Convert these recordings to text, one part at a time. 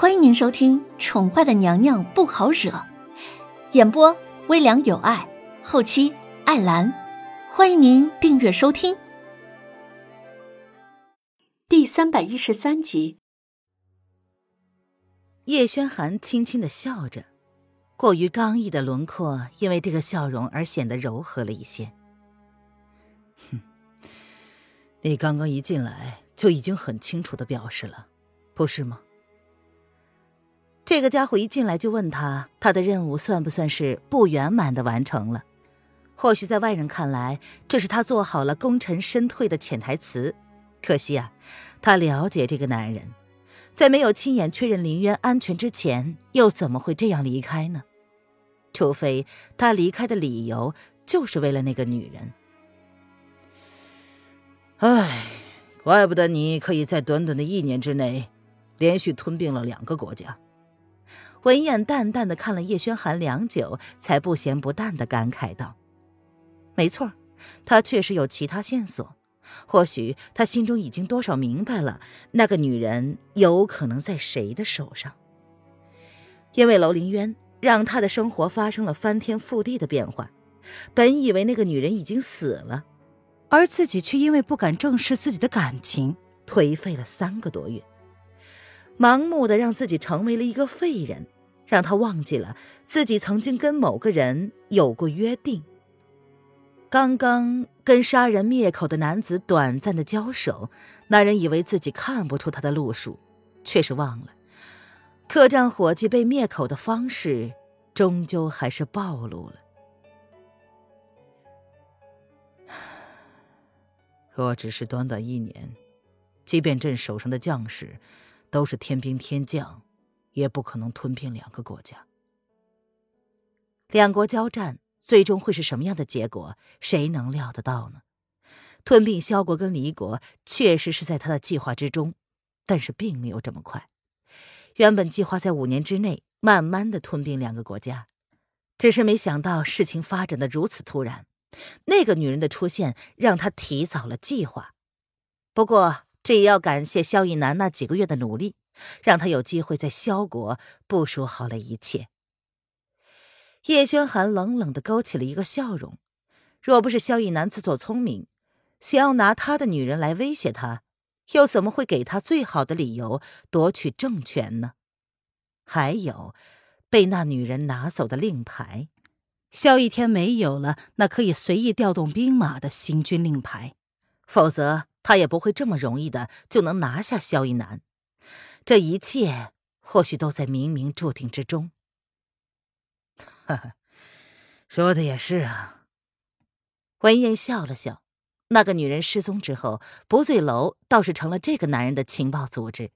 欢迎您收听《宠坏的娘娘不好惹》，演播微凉有爱，后期艾兰。欢迎您订阅收听。第三百一十三集，叶轩寒轻轻的笑着，过于刚毅的轮廓因为这个笑容而显得柔和了一些。哼，你刚刚一进来就已经很清楚的表示了，不是吗？这个家伙一进来就问他，他的任务算不算是不圆满的完成了？或许在外人看来，这是他做好了功成身退的潜台词。可惜啊，他了解这个男人，在没有亲眼确认林渊安全之前，又怎么会这样离开呢？除非他离开的理由就是为了那个女人。唉，怪不得你可以在短短的一年之内，连续吞并了两个国家。文燕淡淡的看了叶轩寒良久，才不咸不淡的感慨道：“没错，他确实有其他线索。或许他心中已经多少明白了，那个女人有可能在谁的手上。因为楼凌渊，让他的生活发生了翻天覆地的变化。本以为那个女人已经死了，而自己却因为不敢正视自己的感情，颓废了三个多月。”盲目的让自己成为了一个废人，让他忘记了自己曾经跟某个人有过约定。刚刚跟杀人灭口的男子短暂的交手，那人以为自己看不出他的路数，却是忘了客栈伙计被灭口的方式，终究还是暴露了。若只是短短一年，即便朕手上的将士。都是天兵天将，也不可能吞并两个国家。两国交战，最终会是什么样的结果？谁能料得到呢？吞并萧国跟黎国，确实是在他的计划之中，但是并没有这么快。原本计划在五年之内，慢慢的吞并两个国家，只是没想到事情发展的如此突然。那个女人的出现，让他提早了计划。不过。这也要感谢萧逸南那几个月的努力，让他有机会在萧国部署好了一切。叶轩寒冷冷的勾起了一个笑容，若不是萧逸南自作聪明，想要拿他的女人来威胁他，又怎么会给他最好的理由夺取政权呢？还有，被那女人拿走的令牌，萧逸天没有了那可以随意调动兵马的行军令牌，否则。他也不会这么容易的就能拿下萧逸南，这一切或许都在冥冥注定之中。哈哈，说的也是啊。文燕笑了笑。那个女人失踪之后，不醉楼倒是成了这个男人的情报组织。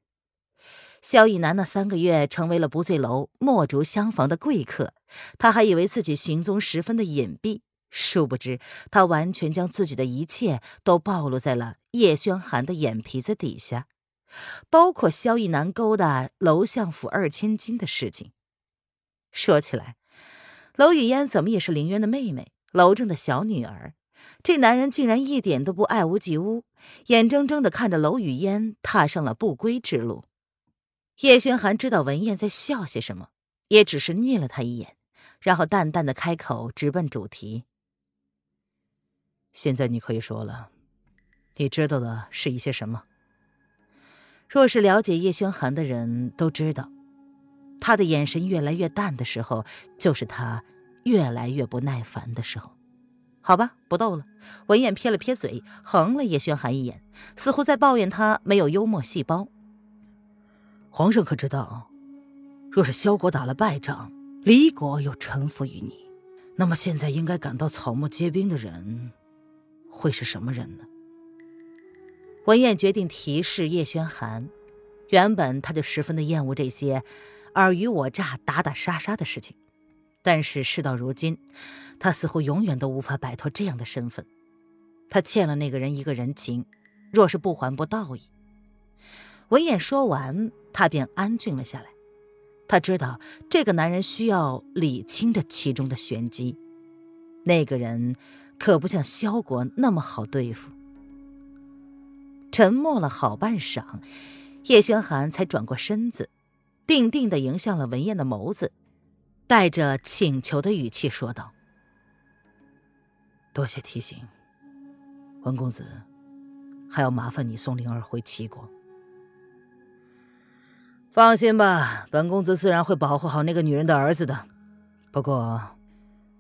萧逸南那三个月成为了不醉楼墨竹厢房的贵客，他还以为自己行踪十分的隐蔽。殊不知，他完全将自己的一切都暴露在了叶轩寒的眼皮子底下，包括萧逸南勾搭娄相府二千金的事情。说起来，娄雨嫣怎么也是林渊的妹妹，娄正的小女儿。这男人竟然一点都不爱屋及乌，眼睁睁的看着娄雨嫣踏上了不归之路。叶轩寒知道文燕在笑些什么，也只是睨了他一眼，然后淡淡的开口，直奔主题。现在你可以说了，你知道的是一些什么？若是了解叶轩寒的人都知道，他的眼神越来越淡的时候，就是他越来越不耐烦的时候。好吧，不逗了。文燕撇了撇嘴，横了叶轩寒一眼，似乎在抱怨他没有幽默细胞。皇上可知道，若是萧国打了败仗，离国又臣服于你，那么现在应该感到草木皆兵的人。会是什么人呢？文燕决定提示叶轩寒。原本他就十分的厌恶这些尔虞我诈、打打杀杀的事情，但是事到如今，他似乎永远都无法摆脱这样的身份。他欠了那个人一个人情，若是不还，不道义。文燕说完，他便安静了下来。他知道这个男人需要理清这其中的玄机。那个人。可不像萧国那么好对付。沉默了好半晌，叶轩寒才转过身子，定定的迎向了文燕的眸子，带着请求的语气说道：“多谢提醒，文公子，还要麻烦你送灵儿回齐国。放心吧，本公子自然会保护好那个女人的儿子的。不过，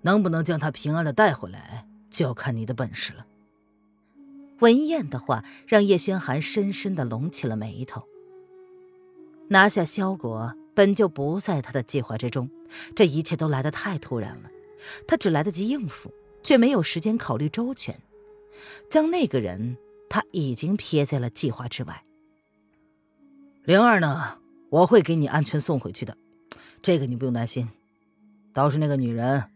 能不能将她平安的带回来，就要看你的本事了。”文燕的话让叶轩寒深深的拢起了眉头。拿下萧国本就不在他的计划之中，这一切都来得太突然了，他只来得及应付，却没有时间考虑周全。将那个人他已经撇在了计划之外。灵儿呢？我会给你安全送回去的，这个你不用担心。倒是那个女人，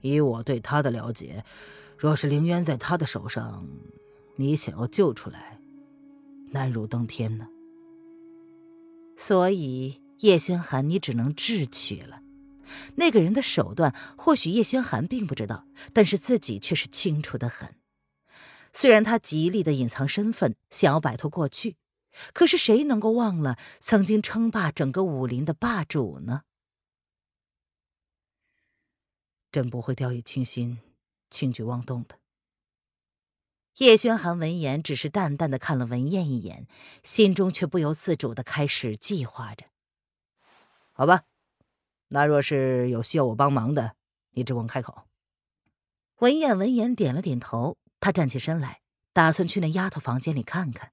以我对他的了解。若是凌渊在他的手上，你想要救出来，难如登天呢。所以叶轩寒，你只能智取了。那个人的手段，或许叶轩寒并不知道，但是自己却是清楚的很。虽然他极力的隐藏身份，想要摆脱过去，可是谁能够忘了曾经称霸整个武林的霸主呢？朕不会掉以轻心。轻举妄动的。叶轩寒闻言，只是淡淡的看了文燕一眼，心中却不由自主的开始计划着。好吧，那若是有需要我帮忙的，你只管开口。文燕闻言点了点头，她站起身来，打算去那丫头房间里看看。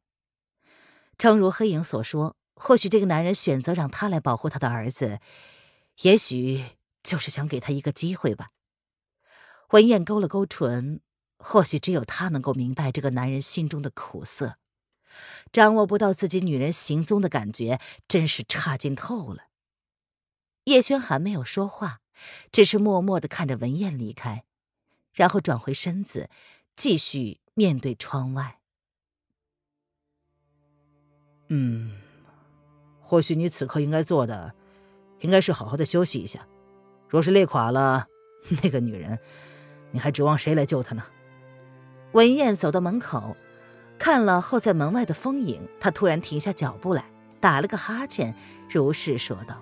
诚如黑影所说，或许这个男人选择让她来保护他的儿子，也许就是想给他一个机会吧。文燕勾了勾唇，或许只有她能够明白这个男人心中的苦涩。掌握不到自己女人行踪的感觉，真是差劲透了。叶轩寒没有说话，只是默默的看着文燕离开，然后转回身子，继续面对窗外。嗯，或许你此刻应该做的，应该是好好的休息一下。若是累垮了，那个女人。你还指望谁来救她呢？文燕走到门口，看了候在门外的风影，她突然停下脚步来，打了个哈欠，如是说道：“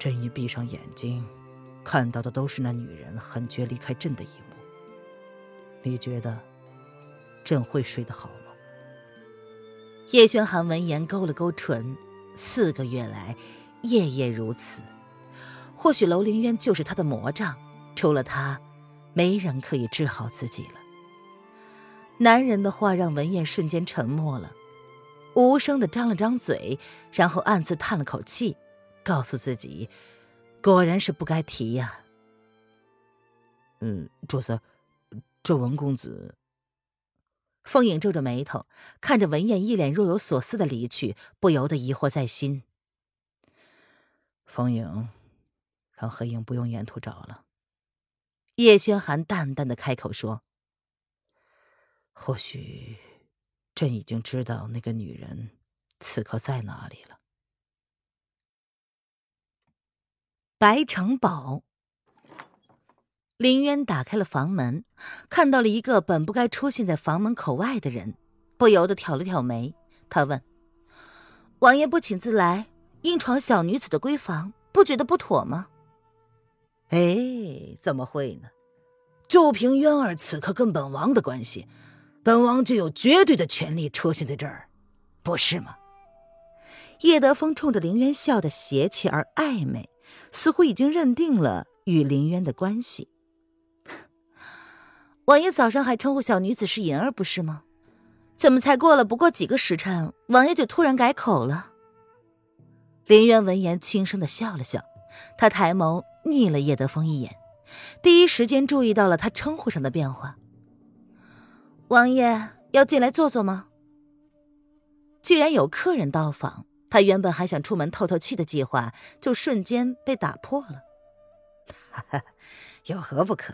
朕一闭上眼睛，看到的都是那女人狠绝离开朕的一幕。你觉得朕会睡得好吗？”叶轩寒闻言勾了勾唇，四个月来，夜夜如此。或许楼凌渊就是他的魔杖，除了他，没人可以治好自己了。男人的话让文燕瞬间沉默了，无声的张了张嘴，然后暗自叹了口气，告诉自己，果然是不该提呀。嗯，主子，这文公子。凤影皱着眉头，看着文燕一脸若有所思的离去，不由得疑惑在心。风影。让黑影不用沿途找了。叶轩寒淡淡的开口说：“或许，朕已经知道那个女人此刻在哪里了。”白城堡，林渊打开了房门，看到了一个本不该出现在房门口外的人，不由得挑了挑眉。他问：“王爷不请自来，硬闯小女子的闺房，不觉得不妥吗？”哎，怎么会呢？就凭渊儿此刻跟本王的关系，本王就有绝对的权利出现在这儿，不是吗？叶德风冲着林渊笑得邪气而暧昧，似乎已经认定了与林渊的关系。王爷早上还称呼小女子是银儿，不是吗？怎么才过了不过几个时辰，王爷就突然改口了？林渊闻言轻声的笑了笑，他抬眸。睨了叶德风一眼，第一时间注意到了他称呼上的变化。王爷要进来坐坐吗？既然有客人到访，他原本还想出门透透气的计划，就瞬间被打破了。哈哈，有何不可？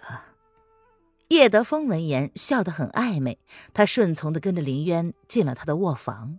叶德风闻言笑得很暧昧，他顺从的跟着林渊进了他的卧房。